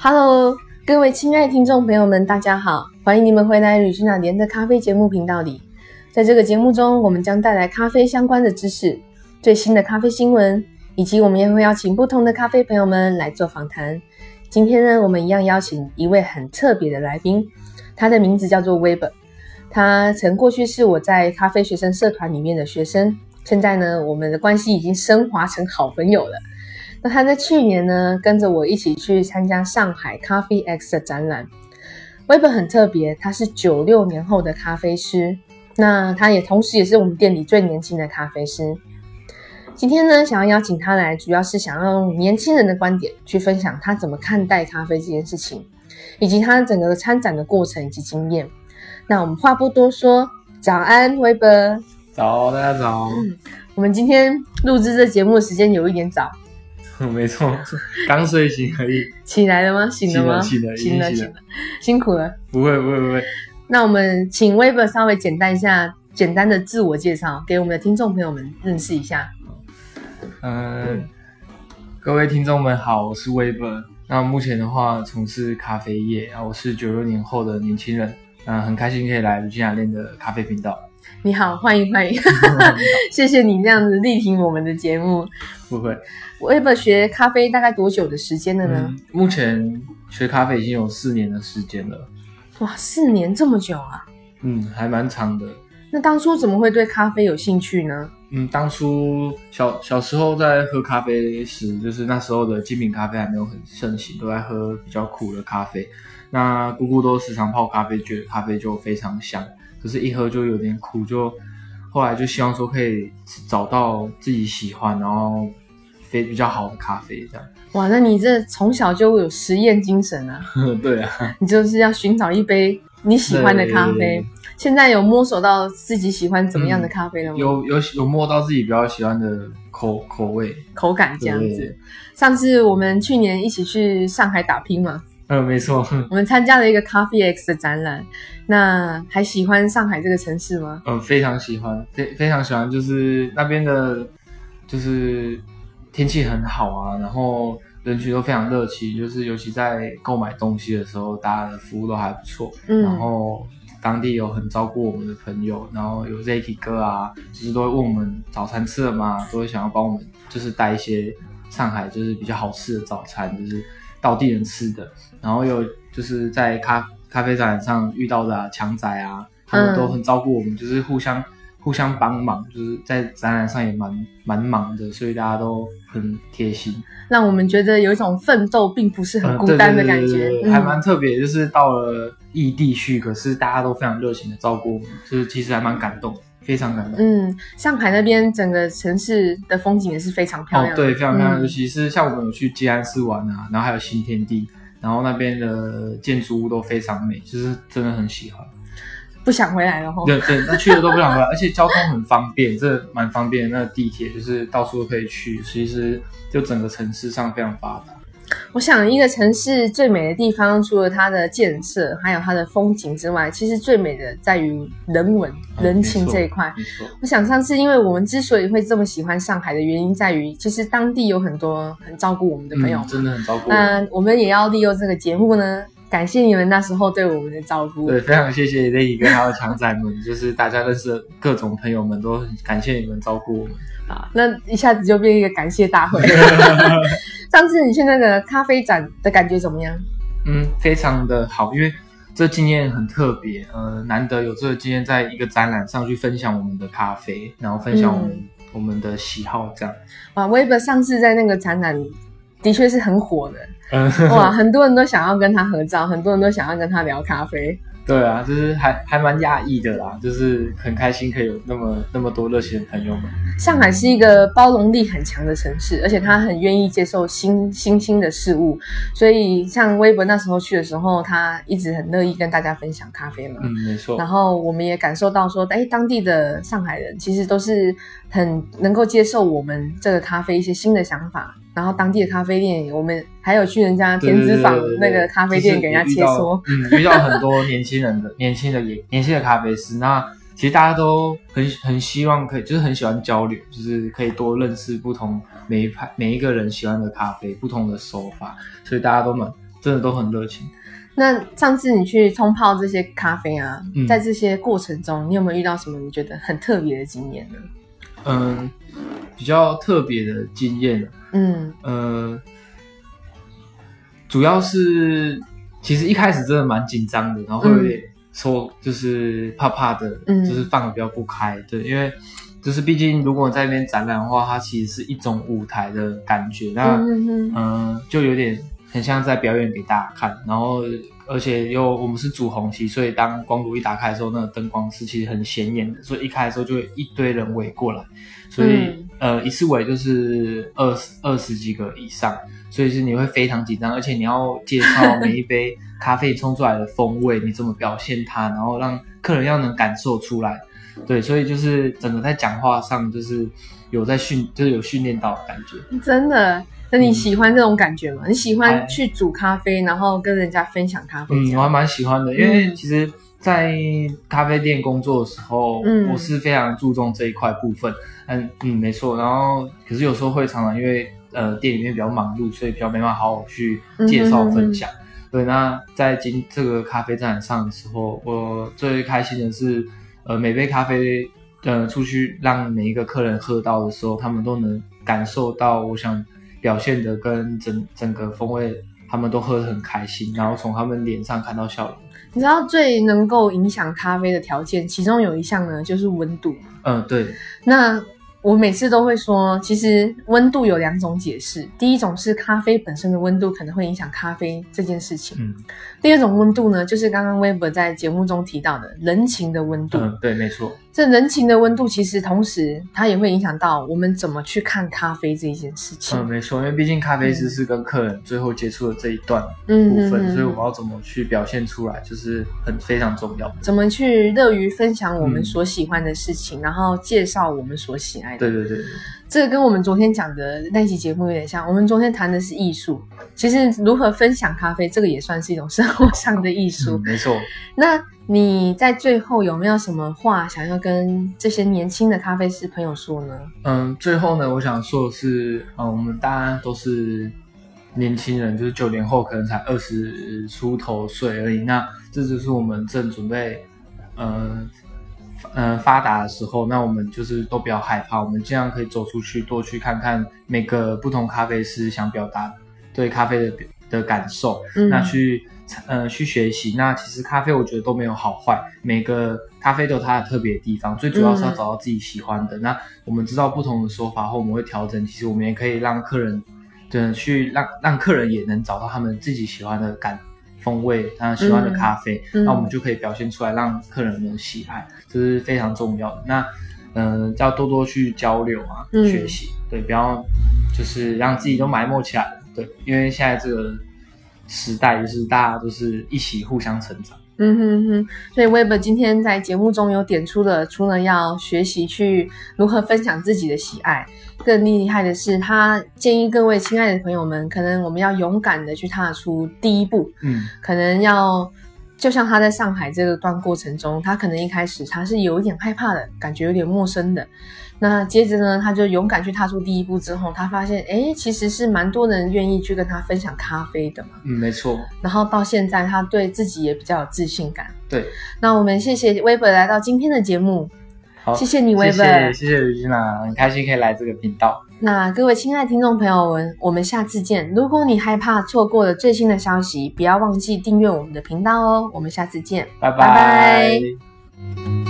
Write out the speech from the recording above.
Hello，各位亲爱的听众朋友们，大家好，欢迎你们回来旅居那连的咖啡节目频道里。在这个节目中，我们将带来咖啡相关的知识、最新的咖啡新闻，以及我们也会邀请不同的咖啡朋友们来做访谈。今天呢，我们一样邀请一位很特别的来宾，他的名字叫做 Weber。他曾过去是我在咖啡学生社团里面的学生，现在呢，我们的关系已经升华成好朋友了。那他在去年呢，跟着我一起去参加上海咖啡 X 的展览。Weber 很特别，他是九六年后的咖啡师，那他也同时也是我们店里最年轻的咖啡师。今天呢，想要邀请他来，主要是想要用年轻人的观点去分享他怎么看待咖啡这件事情，以及他整个参展的过程以及经验。那我们话不多说，早安，Weber。早，大家早。我们今天录制这节目的时间有一点早。没错，刚睡醒而已。起来了吗？醒了吗？醒了，醒了，醒了，辛苦了。不会，不会，不会。那我们请 Weber 稍微简单一下，简单的自我介绍，给我们的听众朋友们认识一下。嗯，各位听众们好，我是 Weber。那目前的话，从事咖啡业啊，我是九六年后的年轻人。嗯，很开心可以来卢金雅练的咖啡频道。你好，欢迎欢迎，谢谢你这样子力挺我们的节目。不会，Weber 学咖啡大概多久的时间了呢？目前学咖啡已经有四年的时间了。哇，四年这么久啊？嗯，还蛮长的。那当初怎么会对咖啡有兴趣呢？嗯，当初小小时候在喝咖啡时，就是那时候的精品咖啡还没有很盛行，都在喝比较苦的咖啡。那姑姑都时常泡咖啡，觉得咖啡就非常香。可是，一喝就有点苦，就后来就希望说可以找到自己喜欢，然后非比较好的咖啡这样。哇，那你这从小就有实验精神啊！对啊，你就是要寻找一杯你喜欢的咖啡。现在有摸索到自己喜欢怎么样的咖啡了吗？有有有摸到自己比较喜欢的口口味、口感这样子。上次我们去年一起去上海打拼嘛。嗯，没错。我们参加了一个 Coffee X 的展览，那还喜欢上海这个城市吗？嗯，非常喜欢，非非常喜欢，就是那边的，就是天气很好啊，然后人群都非常热情，就是尤其在购买东西的时候，大家的服务都还不错。嗯，然后当地有很照顾我们的朋友，然后有 Zacky 哥啊，就是都会问我们早餐吃了吗？都会想要帮我们，就是带一些上海就是比较好吃的早餐，就是。到地人吃的，然后有就是在咖咖啡展上遇到的强仔啊，他们都很照顾我们，就是互相互相帮忙，就是在展览上也蛮蛮忙的，所以大家都很贴心，让我们觉得有一种奋斗并不是很孤单的感觉，还蛮特别。就是到了异地去，可是大家都非常热情的照顾我们，就是其实还蛮感动。非常感动。嗯，上海那边整个城市的风景也是非常漂亮。哦，对，非常漂亮。尤其是像我们有去吉安寺玩啊，然后还有新天地，然后那边的建筑物都非常美，就是真的很喜欢。不想回来了哈。对对，那去了都不想回来，而且交通很方便，这蛮方便。那地铁就是到处都可以去，其实就整个城市上非常发达。我想，一个城市最美的地方，除了它的建设，还有它的风景之外，其实最美的在于人文、人情这一块。我想，上次因为我们之所以会这么喜欢上海的原因，在于其实当地有很多很照顾我们的朋友，真的很照顾。那我们也要利用这个节目呢，感谢你们那时候对我们的照顾。对，非常谢谢 Lady 跟还有强仔们，就是大家认识的各种朋友们，都很感谢你们照顾我们。啊，那一下子就变一个感谢大会。上次你去那个咖啡展的感觉怎么样？嗯，非常的好，因为这经验很特别，呃，难得有这个经验，在一个展览上去分享我们的咖啡，然后分享我们我们的喜好，这样。哇，Weber 上次在那个展览的确是很火的，哇，很多人都想要跟他合照，很多人都想要跟他聊咖啡。对啊，就是还还蛮压抑的啦，就是很开心可以有那么那么多热情的朋友们。上海是一个包容力很强的城市，而且他很愿意接受新新兴的事物，所以像微博那时候去的时候，他一直很乐意跟大家分享咖啡嘛。嗯，没错。然后我们也感受到说，哎，当地的上海人其实都是很能够接受我们这个咖啡一些新的想法。然后当地的咖啡店，我们还有去人家田子坊那个咖啡店给人家切磋，嗯，遇到很多年轻人的 年轻的也年轻的咖啡师。那其实大家都很很希望可以，就是很喜欢交流，就是可以多认识不同每一派每一个人喜欢的咖啡，不同的手法，所以大家都蛮真的都很热情。那上次你去冲泡这些咖啡啊，嗯在这些过程中，你有没有遇到什么你觉得很特别的经验呢？嗯，比较特别的经验，嗯。呃，主要是其实一开始真的蛮紧张的，然后会有点说就是怕怕的，嗯。就是放的比较不开，对，因为 就是毕竟如果在那边展览的话，它其实是一种舞台的感觉，那嗯就有点很像在表演给大家看，然后而且又我们是主红旗，所以当光炉一打开的时候，那个灯光是其实很显眼的，所以一开的时候就会一堆人围过来，所以、嗯呃一次围就是二十二十几个以上，所以是你会非常紧张，而且你要介绍每一杯咖啡冲出来的风味，你怎么表现它，然后让客人要能感受出来。对，所以就是整个在讲话上就是有在训，就是有训练到的感觉。真的。那你喜欢这种感觉吗？你喜哎欢去煮咖啡，然后跟人家分享咖啡嗯，我？还蛮喜欢的，因为其实，在咖啡店工作的时候，嗯我是非常注重这一块部分。嗯嗯，没错。然后，可是有时候会常常因为呃店里面比较忙碌，所以比较没办法好好去介绍嗯哼分享。对，那在今这个咖啡展上的时候，我最开心的是，呃，每杯咖啡呃出去让每一个客人喝到的时候，他们都能感受到我想表现的跟整整个风味，他们都喝得很开心，然后从他们脸上看到笑容。你知道最能够影响咖啡的条件，其中有一项呢就是温度。嗯，对，那我每次都会说，其实温度有两种解释。第一种是咖啡本身的温度可能会影响咖啡这件事情。嗯第二种温度呢，就是刚刚 Weber 在节目中提到的人情的温度。嗯，对，没错，这人情的温度，其实同时它也会影响到我们怎么去看咖啡这一件事情。嗯，没错，因为毕竟咖啡师是跟客人最后接触的这一段嗯部分，所以我们要怎么去表现出来，就是很非常重要。怎么去乐于分享我们嗯所喜欢的事情，然后介绍我们所喜爱的。对对对，这个跟我们昨天讲的那期节目有点像。我们昨天谈的是艺术，其实如何分享咖啡，这个也算是一种生活上的艺术。嗯，没错。那你在最后有没有什么话想要跟这些年轻的咖啡师朋友说呢？嗯，最后呢，我想说的是，嗯，我们大家都是年轻人，就是九零后，可能才二十出头岁而已。那这就是我们正准备，呃，呃发达的时候，那我们就是都不要害怕，我们尽量可以走出去，多去看看每个不同咖啡师想表达对咖啡的的感受，嗯那去呃去学习。那其实咖啡我觉得都没有好坏，每个咖啡都有它的特别的地方，最主要是要嗯找到自己喜欢的。那我们知道不同的说法后，我们会调整。其实我们也可以让客人，对去让让客人也能找到他们自己喜欢的感风味，他喜欢的咖啡，嗯那我们就可以表现出来，让客人们喜爱，这是非常重要的。那呃，要多多去交流啊，嗯学习，对，不要就是让自己都埋没起来了，对，因为现在这个时代就是大家都是一起互相成长。嗯哼哼，所以 Web 今天在节目中有点出了，除了要学习去如何分享自己的喜爱，更厉害的是，他建议各位亲爱的朋友们，可能我们要勇敢的去踏出第一步，嗯可能要就像他在上海这个段过程中，他可能一开始他是有一点害怕的感觉，有点陌生的。那接着呢，他就勇敢去踏出第一步之后，他发现，哎，其实是蛮多人愿意去跟他分享咖啡的嘛。嗯，没错，然后到现在，他对自己也比较有自信感。对，那我们谢谢 Weber 来到今天的节目，好，谢谢你谢 Weber 谢谢谢吕君娜，很开心可以来这个频道。那各位亲爱的听众朋友们，我们下次见。如果你害怕错过了最新的消息，不要忘记订阅我们的频道哦。我们下次见，拜拜拜